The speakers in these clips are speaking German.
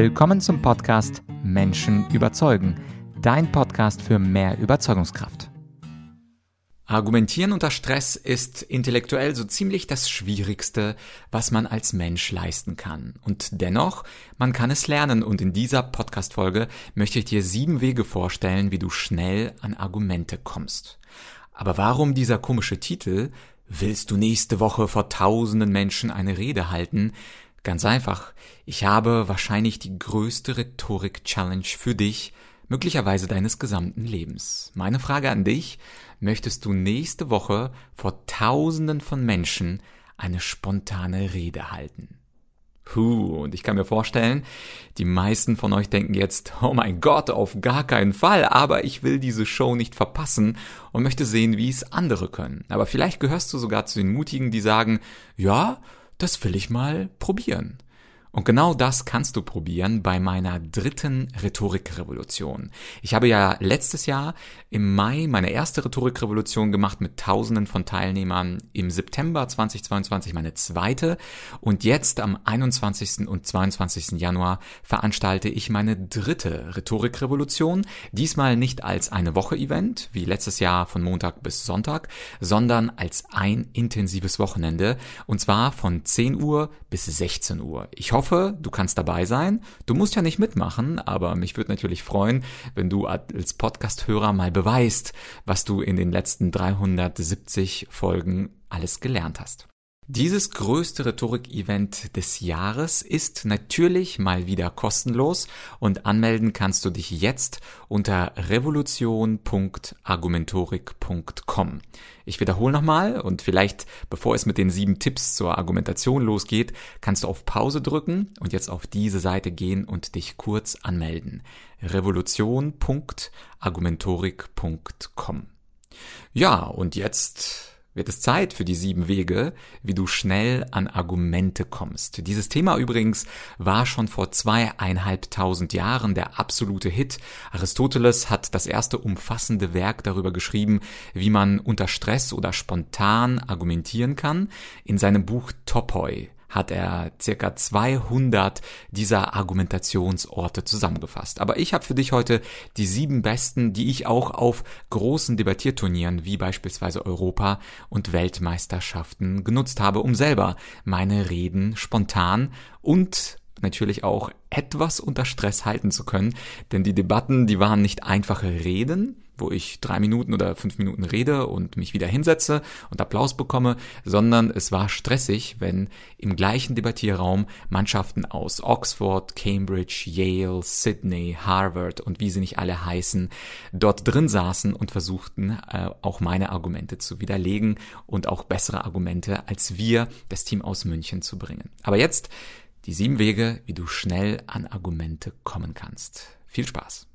Willkommen zum Podcast Menschen überzeugen, dein Podcast für mehr Überzeugungskraft. Argumentieren unter Stress ist intellektuell so ziemlich das Schwierigste, was man als Mensch leisten kann. Und dennoch, man kann es lernen und in dieser Podcast-Folge möchte ich dir sieben Wege vorstellen, wie du schnell an Argumente kommst. Aber warum dieser komische Titel? Willst du nächste Woche vor tausenden Menschen eine Rede halten? Ganz einfach. Ich habe wahrscheinlich die größte Rhetorik-Challenge für dich, möglicherweise deines gesamten Lebens. Meine Frage an dich, möchtest du nächste Woche vor Tausenden von Menschen eine spontane Rede halten? Puh, und ich kann mir vorstellen, die meisten von euch denken jetzt, oh mein Gott, auf gar keinen Fall, aber ich will diese Show nicht verpassen und möchte sehen, wie es andere können. Aber vielleicht gehörst du sogar zu den Mutigen, die sagen, ja, das will ich mal probieren. Und genau das kannst du probieren bei meiner dritten Rhetorikrevolution. Ich habe ja letztes Jahr im Mai meine erste Rhetorikrevolution gemacht mit Tausenden von Teilnehmern, im September 2022 meine zweite und jetzt am 21. und 22. Januar veranstalte ich meine dritte Rhetorikrevolution, diesmal nicht als eine Woche Event, wie letztes Jahr von Montag bis Sonntag, sondern als ein intensives Wochenende und zwar von 10 Uhr bis 16 Uhr. Ich hoffe, du kannst dabei sein. Du musst ja nicht mitmachen, aber mich würde natürlich freuen, wenn du als Podcast-Hörer mal beweist, was du in den letzten 370 Folgen alles gelernt hast. Dieses größte Rhetorik-Event des Jahres ist natürlich mal wieder kostenlos und anmelden kannst du dich jetzt unter revolution.argumentorik.com. Ich wiederhole nochmal und vielleicht, bevor es mit den sieben Tipps zur Argumentation losgeht, kannst du auf Pause drücken und jetzt auf diese Seite gehen und dich kurz anmelden. revolution.argumentorik.com. Ja, und jetzt wird es Zeit für die sieben Wege, wie du schnell an Argumente kommst. Dieses Thema übrigens war schon vor zweieinhalbtausend Jahren der absolute Hit. Aristoteles hat das erste umfassende Werk darüber geschrieben, wie man unter Stress oder spontan argumentieren kann, in seinem Buch Topoi hat er circa 200 dieser Argumentationsorte zusammengefasst. Aber ich habe für dich heute die sieben besten, die ich auch auf großen Debattierturnieren wie beispielsweise Europa und Weltmeisterschaften genutzt habe, um selber meine Reden spontan und natürlich auch etwas unter Stress halten zu können, denn die Debatten, die waren nicht einfache Reden, wo ich drei Minuten oder fünf Minuten rede und mich wieder hinsetze und Applaus bekomme, sondern es war stressig, wenn im gleichen Debattierraum Mannschaften aus Oxford, Cambridge, Yale, Sydney, Harvard und wie sie nicht alle heißen, dort drin saßen und versuchten, äh, auch meine Argumente zu widerlegen und auch bessere Argumente als wir, das Team aus München, zu bringen. Aber jetzt die sieben Wege, wie du schnell an Argumente kommen kannst. Viel Spaß!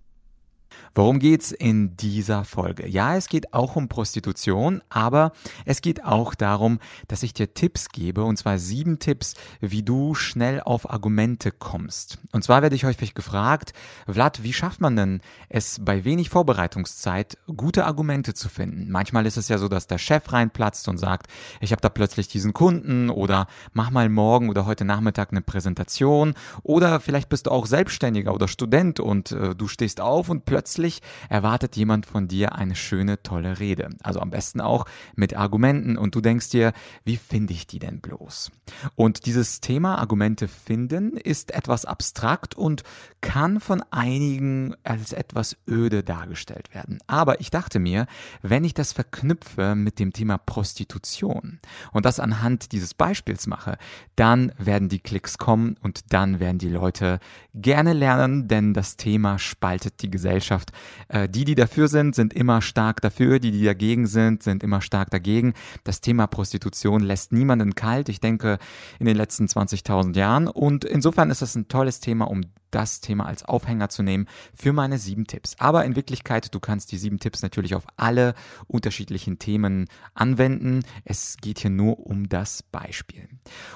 Worum geht's in dieser Folge? Ja, es geht auch um Prostitution, aber es geht auch darum, dass ich dir Tipps gebe, und zwar sieben Tipps, wie du schnell auf Argumente kommst. Und zwar werde ich häufig gefragt, Vlad, wie schafft man denn es bei wenig Vorbereitungszeit, gute Argumente zu finden? Manchmal ist es ja so, dass der Chef reinplatzt und sagt, ich habe da plötzlich diesen Kunden oder mach mal morgen oder heute Nachmittag eine Präsentation oder vielleicht bist du auch Selbstständiger oder Student und äh, du stehst auf und plötzlich plötzlich erwartet jemand von dir eine schöne, tolle Rede. Also am besten auch mit Argumenten und du denkst dir, wie finde ich die denn bloß? Und dieses Thema Argumente finden ist etwas abstrakt und kann von einigen als etwas öde dargestellt werden. Aber ich dachte mir, wenn ich das verknüpfe mit dem Thema Prostitution und das anhand dieses Beispiels mache, dann werden die Klicks kommen und dann werden die Leute gerne lernen, denn das Thema spaltet die Gesellschaft äh, die, die dafür sind, sind immer stark dafür, die, die dagegen sind, sind immer stark dagegen. Das Thema Prostitution lässt niemanden kalt, ich denke, in den letzten 20.000 Jahren. Und insofern ist das ein tolles Thema, um das Thema als Aufhänger zu nehmen für meine sieben Tipps. Aber in Wirklichkeit, du kannst die sieben Tipps natürlich auf alle unterschiedlichen Themen anwenden. Es geht hier nur um das Beispiel.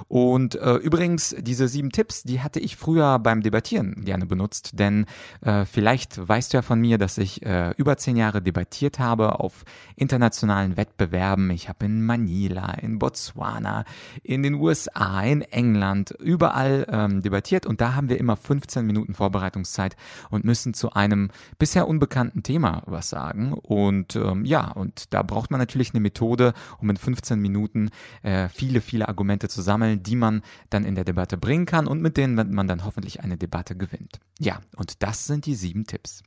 Und äh, übrigens, diese sieben Tipps, die hatte ich früher beim Debattieren gerne benutzt, denn äh, vielleicht weißt du ja von mir, dass ich äh, über zehn Jahre debattiert habe auf internationalen Wettbewerben. Ich habe in Manila, in Botswana, in den USA, in England, überall ähm, debattiert und da haben wir immer 15 Minuten Vorbereitungszeit und müssen zu einem bisher unbekannten Thema was sagen. Und ähm, ja, und da braucht man natürlich eine Methode, um in 15 Minuten äh, viele, viele Argumente zu sammeln, die man dann in der Debatte bringen kann und mit denen man dann hoffentlich eine Debatte gewinnt. Ja, und das sind die sieben Tipps.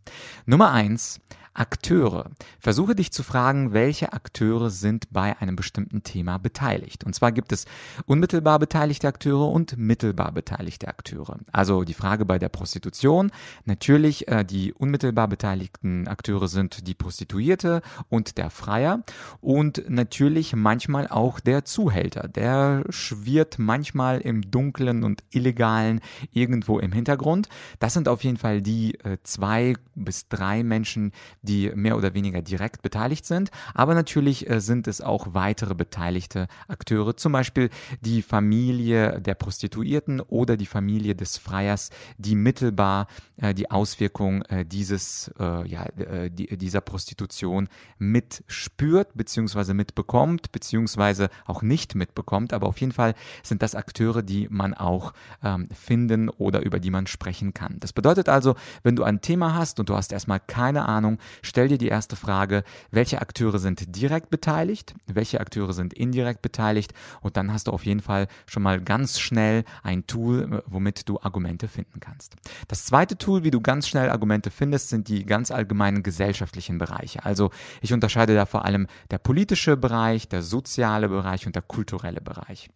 Nummer eins, Akteure. Versuche dich zu fragen, welche Akteure sind bei einem bestimmten Thema beteiligt. Und zwar gibt es unmittelbar beteiligte Akteure und mittelbar beteiligte Akteure. Also die Frage bei der Prostitution. Natürlich, äh, die unmittelbar beteiligten Akteure sind die Prostituierte und der Freier. Und natürlich manchmal auch der Zuhälter. Der schwirrt manchmal im Dunklen und Illegalen irgendwo im Hintergrund. Das sind auf jeden Fall die äh, zwei bis drei Menschen, die mehr oder weniger direkt beteiligt sind. Aber natürlich äh, sind es auch weitere beteiligte Akteure, zum Beispiel die Familie der Prostituierten oder die Familie des Freiers, die mittelbar äh, die Auswirkung äh, dieses, ja, die, dieser Prostitution mitspürt, beziehungsweise mitbekommt, beziehungsweise auch nicht mitbekommt. Aber auf jeden Fall sind das Akteure, die man auch ähm, finden oder über die man sprechen kann. Das bedeutet also, wenn du ein Thema hast und du hast erstmal keine Ahnung, stell dir die erste Frage, welche Akteure sind direkt beteiligt, welche Akteure sind indirekt beteiligt und dann hast du auf jeden Fall schon mal ganz schnell ein Tool, womit du Argumente finden kannst. Das zweite Tool, wie du ganz schnell Argumente findest, sind die ganz allgemeinen gesellschaftlichen Bereiche. Also ich unterscheide da vor allem der politische Bereich, der soziale Bereich und der kulturelle Bereich.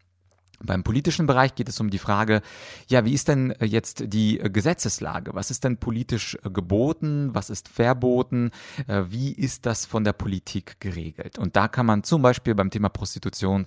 Beim politischen Bereich geht es um die Frage, ja, wie ist denn äh, jetzt die äh, Gesetzeslage? Was ist denn politisch äh, geboten? Was ist verboten? Wie ist das von der Politik geregelt? Und da kann man zum Beispiel beim Thema Prostitution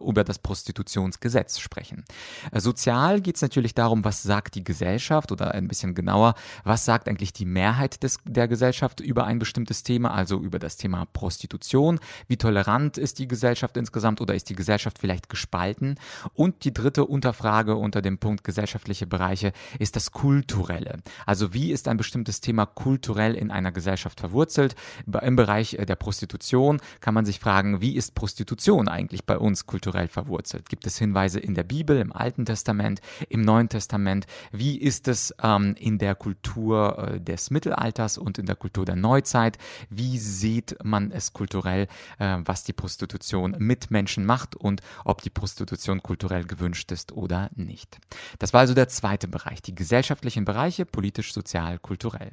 über das Prostitutionsgesetz sprechen. Äh, sozial geht es natürlich darum, was sagt die Gesellschaft oder ein bisschen genauer, was sagt eigentlich die Mehrheit des, der Gesellschaft über ein bestimmtes Thema, also über das Thema Prostitution. Wie tolerant ist die Gesellschaft insgesamt oder ist die Gesellschaft vielleicht gespalten? Und die dritte Unterfrage unter dem Punkt gesellschaftliche Bereiche ist das Kulturelle. Also wie ist ein bestimmtes Thema kulturell in einer Gesellschaft verwurzelt? Im Bereich äh, der Prostitution kann man sich fragen, wie ist Prostitution eigentlich bei uns kulturell verwurzelt? Gibt es Hinweise in der Bibel, im Alten Testament, im Neuen Testament? Wie ist es ähm, in der Kultur äh, des Mittelalters und in der Kultur der Neuzeit? Wie sieht man es kulturell, äh, was die Prostitution mit Menschen macht und ob die Prostitution kulturell gewünscht ist oder nicht? Das war also der zweite Bereich, die gesellschaftlichen Bereiche, politisch, sozial, kulturell.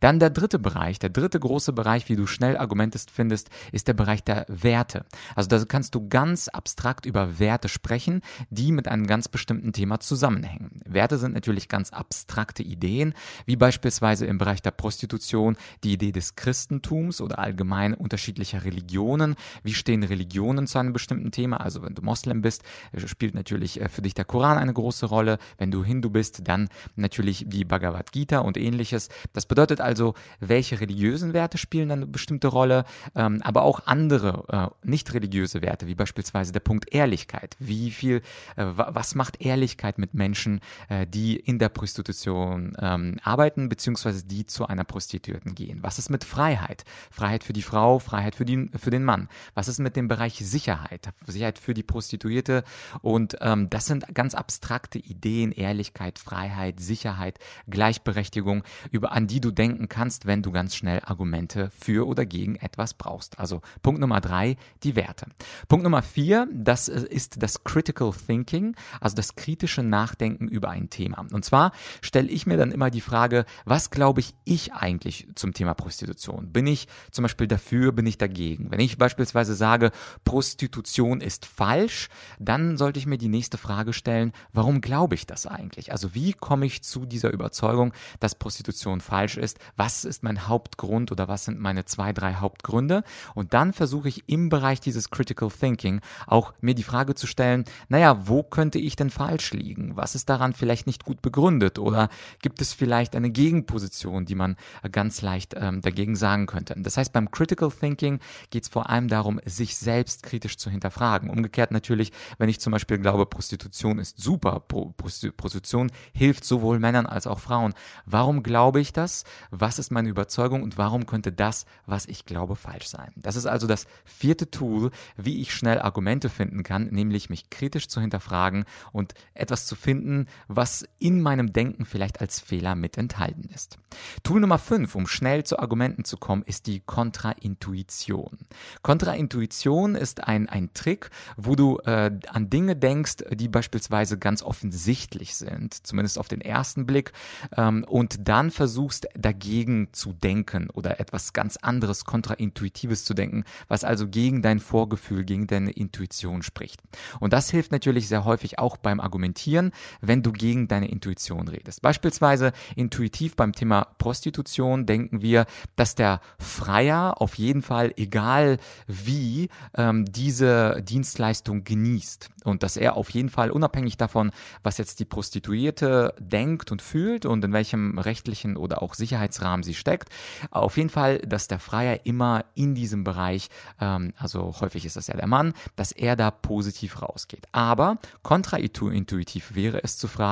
Dann der dritte Bereich, der dritte große Bereich, wie du schnell Argumente findest, ist der Bereich der Werte. Also da kannst du ganz abstrakt über Werte sprechen, die mit einem ganz bestimmten Thema zusammenhängen. Werte sind natürlich ganz abstrakte Ideen, wie beispielsweise im Bereich der Prostitution die Idee des Christentums oder allgemein unterschiedlicher Religionen. Wie stehen Religionen zu einem bestimmten Thema? Also wenn du Moslem bist, äh, spielt natürlich äh, für dich der Koran eine große Rolle. Wenn du Hindu bist, dann natürlich die Bhagavad Gita und ähnliches. Das bedeutet also, welche religiösen Werte spielen eine bestimmte Rolle, ähm, aber auch andere äh, nicht religiöse Werte, wie beispielsweise der Punkt Ehrlichkeit. Wie viel, was macht Ehrlichkeit mit Menschen, äh, die in der Prostitution ähm, arbeiten, beziehungsweise die zu einer Prostituierten gehen? Was ist mit Freiheit? Freiheit für die Frau, Freiheit für, die, für den Mann. Was ist mit dem Bereich Sicherheit? Sicherheit für die Prostituierte. Und ähm, das sind ganz abstrakte Ideen, Ehrlichkeit, Freiheit, Sicherheit, Gleichberechtigung, über an die du denken kannst, wenn du ganz schnell Argumente für oder gegen etwas brauchst. Also Punkt Nummer drei, die Werte. Punkt Nummer vier, das äh, ist das Critical Thinking, also das kritische Nachdenken über ein Thema. Und zwar stelle ich mir dann immer die Frage, was glaube ich ich eigentlich zum Thema Prostitution? Bin ich zum Beispiel dafür, bin ich dagegen? Wenn ich beispielsweise sage, Prostitution ist falsch, dann sollte ich mir die nächste Frage stellen, warum glaube ich das eigentlich? Also wie komme ich zu dieser Überzeugung, dass Prostitution falsch ist? Was ist mein Hauptgrund oder was sind meine zwei, drei Hauptgründe? Und dann versuche ich im Bereich dieses Critical Thinking auch mir die Frage zu stellen, naja, wo könnte ich denn falsch liegen? Was ist daran vielleicht nicht gut begründet? Oder gibt es vielleicht eine Gegenposition, die man ganz leicht ähm, dagegen sagen könnte? Das heißt, beim Critical Thinking geht es vor allem darum, sich selbst kritisch zu hinterfragen. Umgekehrt natürlich, wenn ich zum Beispiel glaube, Prostitution ist super, Prostitution hilft sowohl Männern als auch Frauen. Warum glaube ich das? Was ist meine Überzeugung und warum könnte das, was ich glaube, falsch sein? Das ist also das vierte Tool, wie ich schnell Argumente Argumente finden kann, nämlich mich kritisch zu hinterfragen und etwas zu finden, was in meinem Denken vielleicht als Fehler mit enthalten ist. Tool Nummer 5, um schnell zu Argumenten zu kommen, ist die Kontraintuition. Kontraintuition ist ein, ein Trick, wo du äh, an Dinge denkst, die beispielsweise ganz offensichtlich sind, zumindest auf den ersten Blick, ähm, und dann versuchst dagegen zu denken oder etwas ganz anderes, kontraintuitives zu denken, was also gegen dein Vorgefühl, gegen deine Intuition spricht. Und das hilft natürlich sehr häufig auch beim Argumentieren, wenn du gegen deine Intuition redest. Beispielsweise intuitiv beim Thema Prostitution denken wir, dass der Freier auf jeden Fall, egal wie, ähm, diese Dienstleistung genießt und dass er auf jeden Fall unabhängig davon, was jetzt die Prostituierte denkt und fühlt und in welchem rechtlichen oder auch Sicherheitsrahmen sie steckt, auf jeden Fall, dass der Freier immer in diesem Bereich, ähm, also häufig ist das ja der Mann, dass er da positiv rausgeht. Aber kontraintuitiv wäre es zu fragen,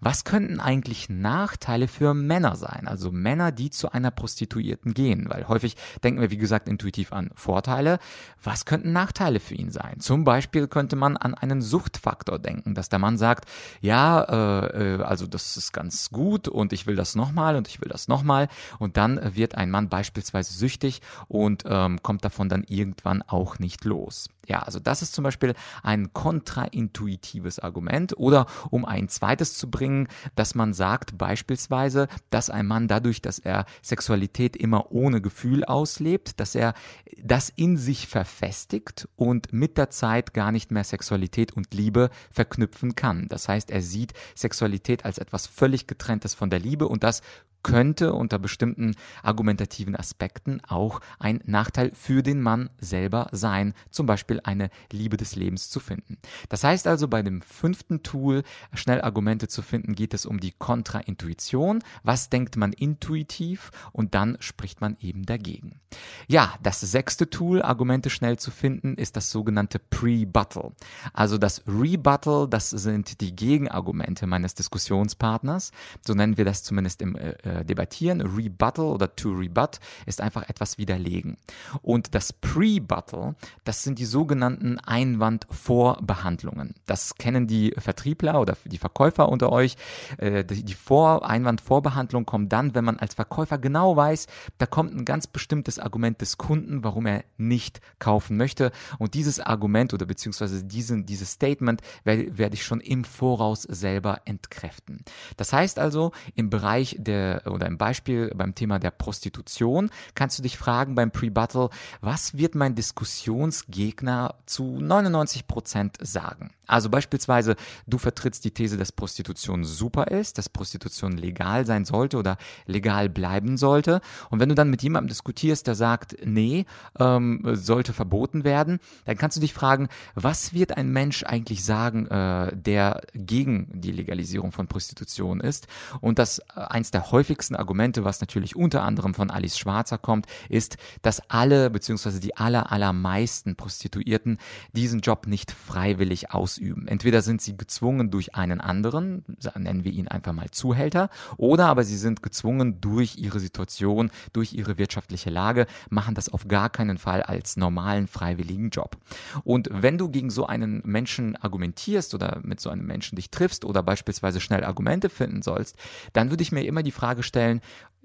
was könnten eigentlich Nachteile für Männer sein? Also Männer, die zu einer Prostituierten gehen, weil häufig denken wir, wie gesagt, intuitiv an Vorteile. Was könnten Nachteile für ihn sein? Zum Beispiel könnte man an einen Suchtfaktor denken, dass der Mann sagt, ja, äh, äh also das ist ganz gut und ich will das nochmal und ich will das nochmal und dann wird ein Mann beispielsweise süchtig und ähm, kommt davon dann irgendwann auch nicht los. Ja, also das ist zum Beispiel ein kontraintuitives Argument. Oder um ein zweites zu bringen, dass man sagt beispielsweise, dass ein Mann dadurch, dass er Sexualität immer ohne Gefühl auslebt, dass er das in sich verfestigt und mit der Zeit gar nicht mehr Sexualität und Liebe verknüpfen kann. Das heißt, er sieht Sexualität als etwas völlig getrenntes von der Liebe und das könnte unter bestimmten argumentativen Aspekten auch ein Nachteil für den Mann selber sein, zum Beispiel eine Liebe des Lebens zu finden. Das heißt also, bei dem fünften Tool, schnell Argumente zu finden, geht es um die Kontraintuition. Was denkt man intuitiv? Und dann spricht man eben dagegen. Ja, das sechste Tool, Argumente schnell zu finden, ist das sogenannte Pre-Buttal. Also das Rebuttal, das sind die Gegenargumente meines Diskussionspartners. So nennen wir das zumindest im äh, äh, debattieren. Rebuttal oder to rebut ist einfach etwas widerlegen. Und das Pre-Buttal, das sind die sogenannten Einwandvorbehandlungen. Das kennen die Vertriebler oder die Verkäufer unter euch. Äh, die Vor Einwandvorbehandlung kommt dann, wenn man als Verkäufer genau weiß, da kommt ein ganz bestimmtes Argument des Kunden, warum er nicht kaufen möchte. Und dieses Argument oder beziehungsweise diesen, dieses Statement werde, werde ich schon im Voraus selber entkräften. Das heißt also, im Bereich der oder im Beispiel beim Thema der Prostitution kannst du dich fragen beim Pre-Battle, was wird mein Diskussionsgegner zu 99 Prozent sagen? Also beispielsweise, du vertrittst die These, dass Prostitution super ist, dass Prostitution legal sein sollte oder legal bleiben sollte. Und wenn du dann mit jemandem diskutierst, der sagt, nee, ähm, sollte verboten werden, dann kannst du dich fragen, was wird ein Mensch eigentlich sagen, äh, der gegen die Legalisierung von Prostitution ist? Und das äh, eins der häufigsten Argumente, was natürlich unter anderem von Alice Schwarzer kommt, ist, dass alle bzw. die aller allermeisten Prostituierten diesen Job nicht freiwillig ausüben ausüben. Entweder sind sie gezwungen durch einen anderen, nennen wir ihn einfach mal Zuhälter, oder aber sie sind gezwungen durch ihre Situation, durch ihre wirtschaftliche Lage, machen das auf gar keinen Fall als normalen freiwilligen Job. Und wenn du gegen so einen Menschen argumentierst oder mit so einem Menschen dich triffst oder beispielsweise schnell Argumente finden sollst, dann würde ich mir immer die Frage stellen,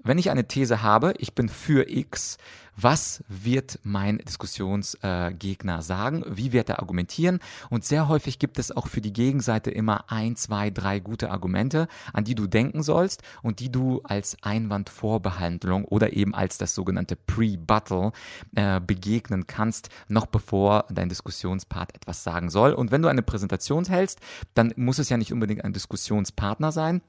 wenn ich eine These habe, ich bin für X, was wird mein Diskussionsgegner äh, sagen? Wie wird er argumentieren? Und sehr häufig gibt es auch für die Gegenseite immer ein, zwei, drei gute Argumente, an die du denken sollst und die du als Einwandvorbehandlung oder eben als das sogenannte Pre-Battle äh, begegnen kannst, noch bevor dein Diskussionspart etwas sagen soll. Und wenn du eine Präsentation hältst, dann muss es ja nicht unbedingt ein Diskussionspartner sein,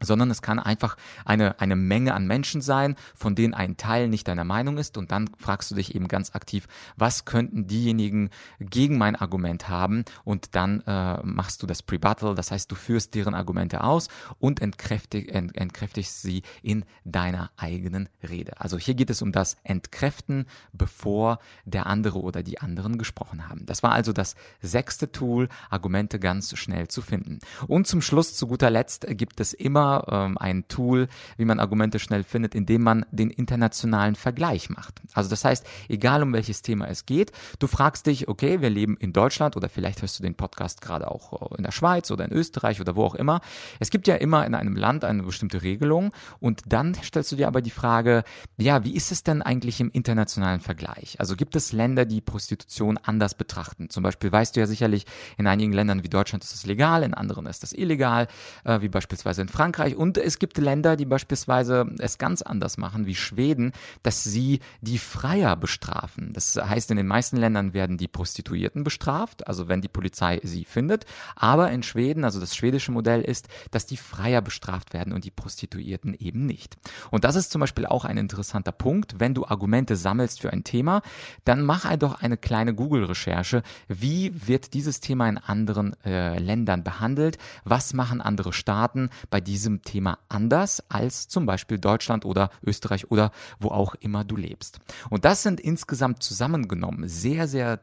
sondern es kann einfach eine, eine Menge an Menschen sein, von denen ein Teil nicht deiner Meinung ist und dann fragst du dich eben ganz aktiv, was könnten diejenigen gegen mein Argument haben und dann äh, machst du das Pre-Battle, das heißt, du führst deren Argumente aus und entkräftig, ent, entkräftigst sie in deiner eigenen Rede. Also hier geht es um das Entkräften, bevor der andere oder die anderen gesprochen haben. Das war also das sechste Tool, Argumente ganz schnell zu finden. Und zum Schluss, zu guter Letzt, gibt es immer ähm, ein Tool, wie man Argumente schnell findet, indem man den internationalen Vergleich macht. Also das heißt, egal um welches Thema es geht, du fragst dich, okay, wir leben in Deutschland oder vielleicht hörst du den Podcast gerade auch äh, in der Schweiz oder in Österreich oder wo auch immer. Es gibt ja immer in einem Land eine bestimmte Regelung und dann stellst du dir aber die Frage, ja, wie ist es denn eigentlich im internationalen Vergleich? Also gibt es Länder, die Prostitution anders betrachten? Zum Beispiel weißt du ja sicherlich, in einigen Ländern wie Deutschland ist es legal, in anderen ist das illegal, äh, wie beispielsweise in Frankreich. Und es gibt Länder, die beispielsweise es ganz anders machen, wie Schweden, dass sie die Freier bestrafen. Das heißt, in den meisten Ländern werden die Prostituierten bestraft, also wenn die Polizei sie findet. Aber in Schweden, also das schwedische Modell ist, dass die Freier bestraft werden und die Prostituierten eben nicht. Und das ist zum Beispiel auch ein interessanter Punkt. Wenn du Argumente sammelst für ein Thema, dann mach doch eine kleine Google-Recherche. Wie wird dieses Thema in anderen äh, Ländern behandelt? Was machen andere Staaten bei diesem Thema anders als zum Beispiel Deutschland oder Österreich oder wo auch immer du lebst? Und das sind insgesamt zusammengenommen sehr, sehr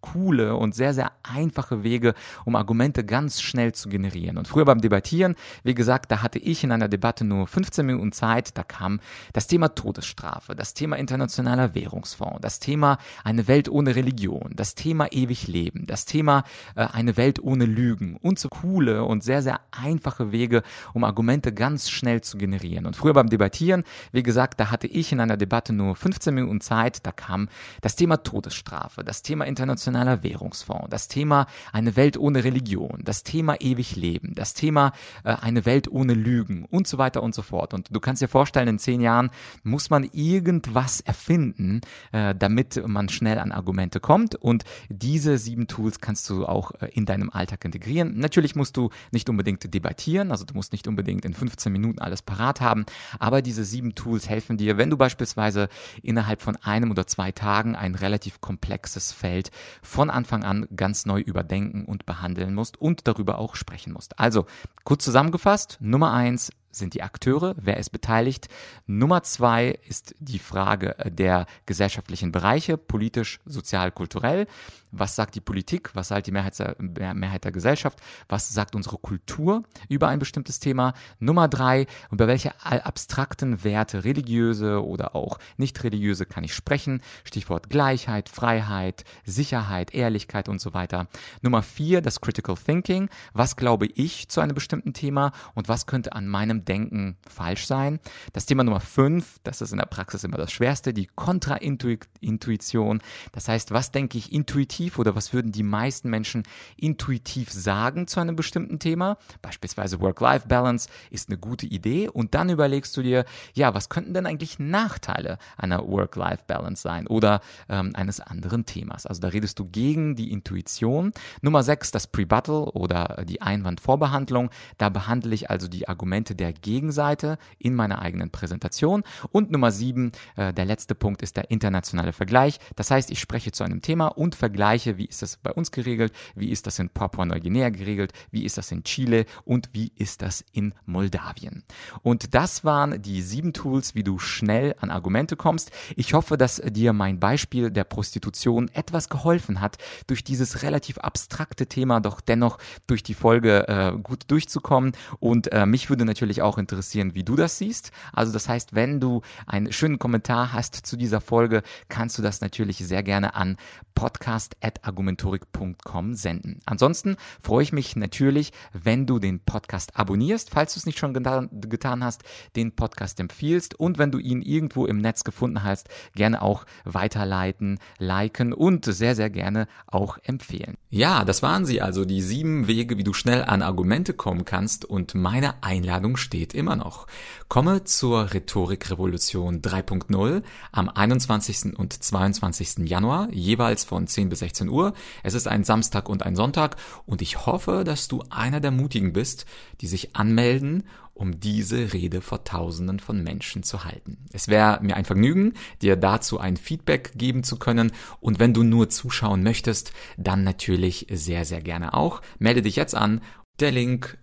coole und sehr, sehr einfache Wege, um Argumente ganz schnell zu generieren. Und früher beim Debattieren, wie gesagt, da hatte ich in einer Debatte nur 15 Minuten Zeit, da kam das Thema Todesstrafe, das Thema internationaler Währungsfonds, das Thema eine Welt ohne Religion, das Thema ewig Leben, das Thema äh, eine Welt ohne Lügen und so coole und sehr, sehr einfache Wege, um Argumente ganz schnell zu generieren. Und früher beim Debattieren, wie gesagt, da hatte ich in einer Debatte nur 15 Minuten Zeit, da kam das Thema Todesstrafe, das Thema internationaler Währungsfonds, das Thema eine Welt ohne Religion, das Thema ewig Leben, das Thema äh, eine Welt ohne Lügen und so weiter und so fort. Und du kannst dir vorstellen, in zehn Jahren muss man irgendwas erfinden, äh, damit man schnell an Argumente kommt. Und diese sieben Tools kannst du auch äh, in deinem Alltag integrieren. Natürlich musst du nicht unbedingt debattieren, also du musst nicht unbedingt in 15 Minuten alles parat haben, aber diese sieben Tools helfen dir, wenn du beispielsweise innerhalb von einem oder zwei Tagen ein relativ komplexes Feld Welt von Anfang an ganz neu überdenken und behandeln musst und darüber auch sprechen musst. Also, kurz zusammengefasst, Nummer eins, sind die Akteure, wer ist beteiligt. Nummer zwei ist die Frage der gesellschaftlichen Bereiche, politisch, sozial, kulturell. Was sagt die Politik? Was sagt die Mehrheit der, Mehrheit der Gesellschaft? Was sagt unsere Kultur über ein bestimmtes Thema? Nummer drei, über welche abstrakten Werte, religiöse oder auch nicht religiöse, kann ich sprechen? Stichwort Gleichheit, Freiheit, Sicherheit, Ehrlichkeit und so weiter. Nummer vier, das Critical Thinking. Was glaube ich zu einem bestimmten Thema und was könnte an meinem Denken falsch sein? Das Thema Nummer fünf, das ist in der Praxis immer das Schwerste, die Kontraintuition. Das heißt, was denke ich intuitiv intuitiv oder was würden die meisten Menschen intuitiv sagen zu einem bestimmten Thema? Beispielsweise Work-Life-Balance ist eine gute Idee und dann überlegst du dir, ja, was könnten denn eigentlich Nachteile einer Work-Life-Balance sein oder ähm, eines anderen Themas? Also da redest du gegen die Intuition. Nummer sechs, das Prebuttal oder die Einwandvorbehandlung. Da behandle ich also die Argumente der Gegenseite in meiner eigenen Präsentation. Und Nummer sieben, äh, der letzte Punkt ist der internationale Vergleich. Das heißt, ich spreche zu einem Thema und vergleiche Gleiche, wie ist das bei uns geregelt, wie ist das in Papua-Neuguinea geregelt, wie ist das in Chile und wie ist das in Moldawien. Und das waren die sieben Tools, wie du schnell an Argumente kommst. Ich hoffe, dass dir mein Beispiel der Prostitution etwas geholfen hat, durch dieses relativ abstrakte Thema doch dennoch durch die Folge äh, gut durchzukommen. Und äh, mich würde natürlich auch interessieren, wie du das siehst. Also das heißt, wenn du einen schönen Kommentar hast zu dieser Folge, kannst du das natürlich sehr gerne an podcast argumentorik.com senden. Ansonsten freue ich mich natürlich, wenn du den Podcast abonnierst, falls du es nicht schon getan, getan hast, den Podcast empfiehlst und wenn du ihn irgendwo im Netz gefunden hast, gerne auch weiterleiten, liken und sehr, sehr gerne auch empfehlen. Ja, das waren sie also, die sieben Wege, wie du schnell an Argumente kommen kannst und meine Einladung steht immer noch. Komme zur Rhetorikrevolution 3.0 am 21. und 22. Januar, jeweils von 10 bis 16 Uhr. Es ist ein Samstag und ein Sonntag und ich hoffe, dass du einer der Mutigen bist, die sich anmelden, um diese Rede vor Tausenden von Menschen zu halten. Es wäre mir ein Vergnügen, dir dazu ein Feedback geben zu können und wenn du nur zuschauen möchtest, dann natürlich sehr, sehr gerne auch. Melde dich jetzt an. Der Link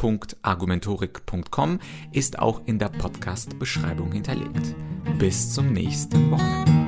revolution.argumentorik.com ist auch in der Podcast-Beschreibung hinterlegt. Bis zum nächsten Wochenende.